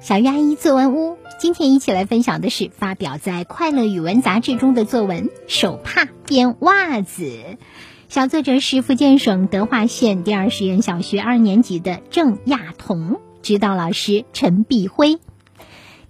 小鱼阿姨作文屋，今天一起来分享的是发表在《快乐语文》杂志中的作文《手帕变袜子》。小作者是福建省德化县第二实验小学二年级的郑亚彤，指导老师陈碧辉。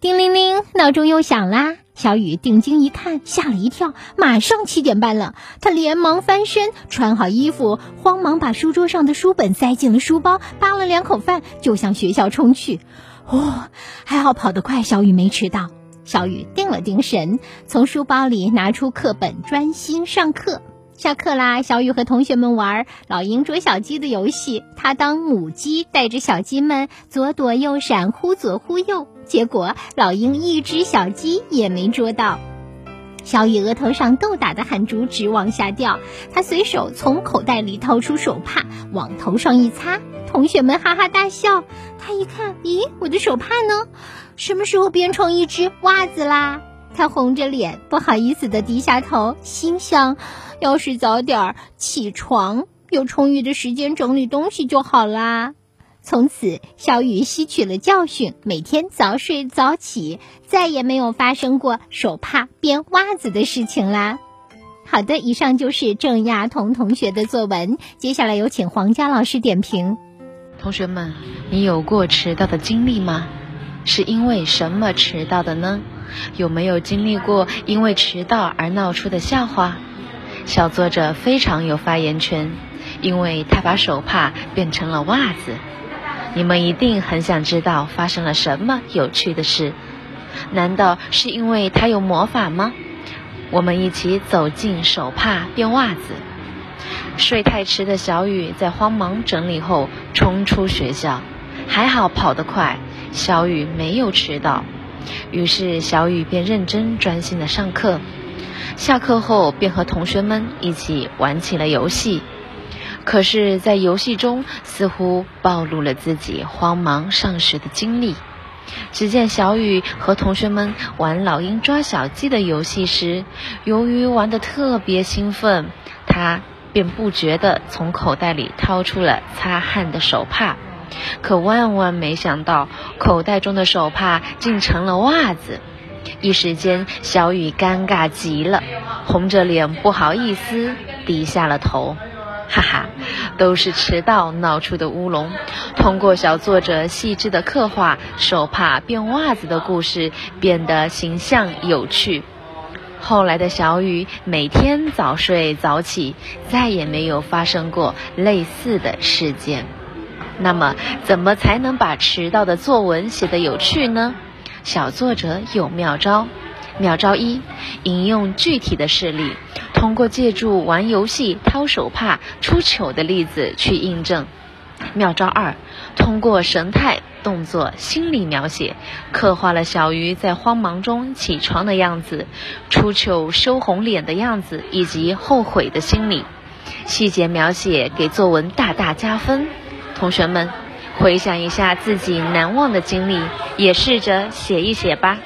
叮铃铃，闹钟又响啦！小雨定睛一看，吓了一跳，马上七点半了。他连忙翻身，穿好衣服，慌忙把书桌上的书本塞进了书包，扒了两口饭，就向学校冲去。哦，还好跑得快，小雨没迟到。小雨定了定神，从书包里拿出课本，专心上课。下课啦，小雨和同学们玩老鹰捉小鸡的游戏，他当母鸡，带着小鸡们左躲右闪，忽左忽右。结果老鹰一只小鸡也没捉到，小雨额头上豆大的汗珠直往下掉。他随手从口袋里掏出手帕，往头上一擦，同学们哈哈大笑。他一看，咦，我的手帕呢？什么时候变成一只袜子啦？他红着脸，不好意思的低下头，心想：要是早点起床，有充裕的时间整理东西就好啦。从此，小雨吸取了教训，每天早睡早起，再也没有发生过手帕编袜子的事情啦。好的，以上就是郑亚彤同学的作文，接下来有请黄佳老师点评。同学们，你有过迟到的经历吗？是因为什么迟到的呢？有没有经历过因为迟到而闹出的笑话？小作者非常有发言权，因为他把手帕变成了袜子。你们一定很想知道发生了什么有趣的事，难道是因为他有魔法吗？我们一起走进手帕变袜子。睡太迟的小雨在慌忙整理后冲出学校，还好跑得快，小雨没有迟到。于是小雨便认真专心的上课，下课后便和同学们一起玩起了游戏。可是，在游戏中似乎暴露了自己慌忙上学的经历。只见小雨和同学们玩老鹰抓小鸡的游戏时，由于玩得特别兴奋，他便不觉地从口袋里掏出了擦汗的手帕。可万万没想到，口袋中的手帕竟成了袜子。一时间，小雨尴尬极了，红着脸不好意思低下了头。哈哈，都是迟到闹出的乌龙。通过小作者细致的刻画，手帕变袜子的故事变得形象有趣。后来的小雨每天早睡早起，再也没有发生过类似的事件。那么，怎么才能把迟到的作文写得有趣呢？小作者有妙招。妙招一：引用具体的事例，通过借助玩游戏掏手帕出糗的例子去印证。妙招二：通过神态、动作、心理描写，刻画了小鱼在慌忙中起床的样子、出糗羞红脸的样子以及后悔的心理。细节描写给作文大大加分。同学们，回想一下自己难忘的经历，也试着写一写吧。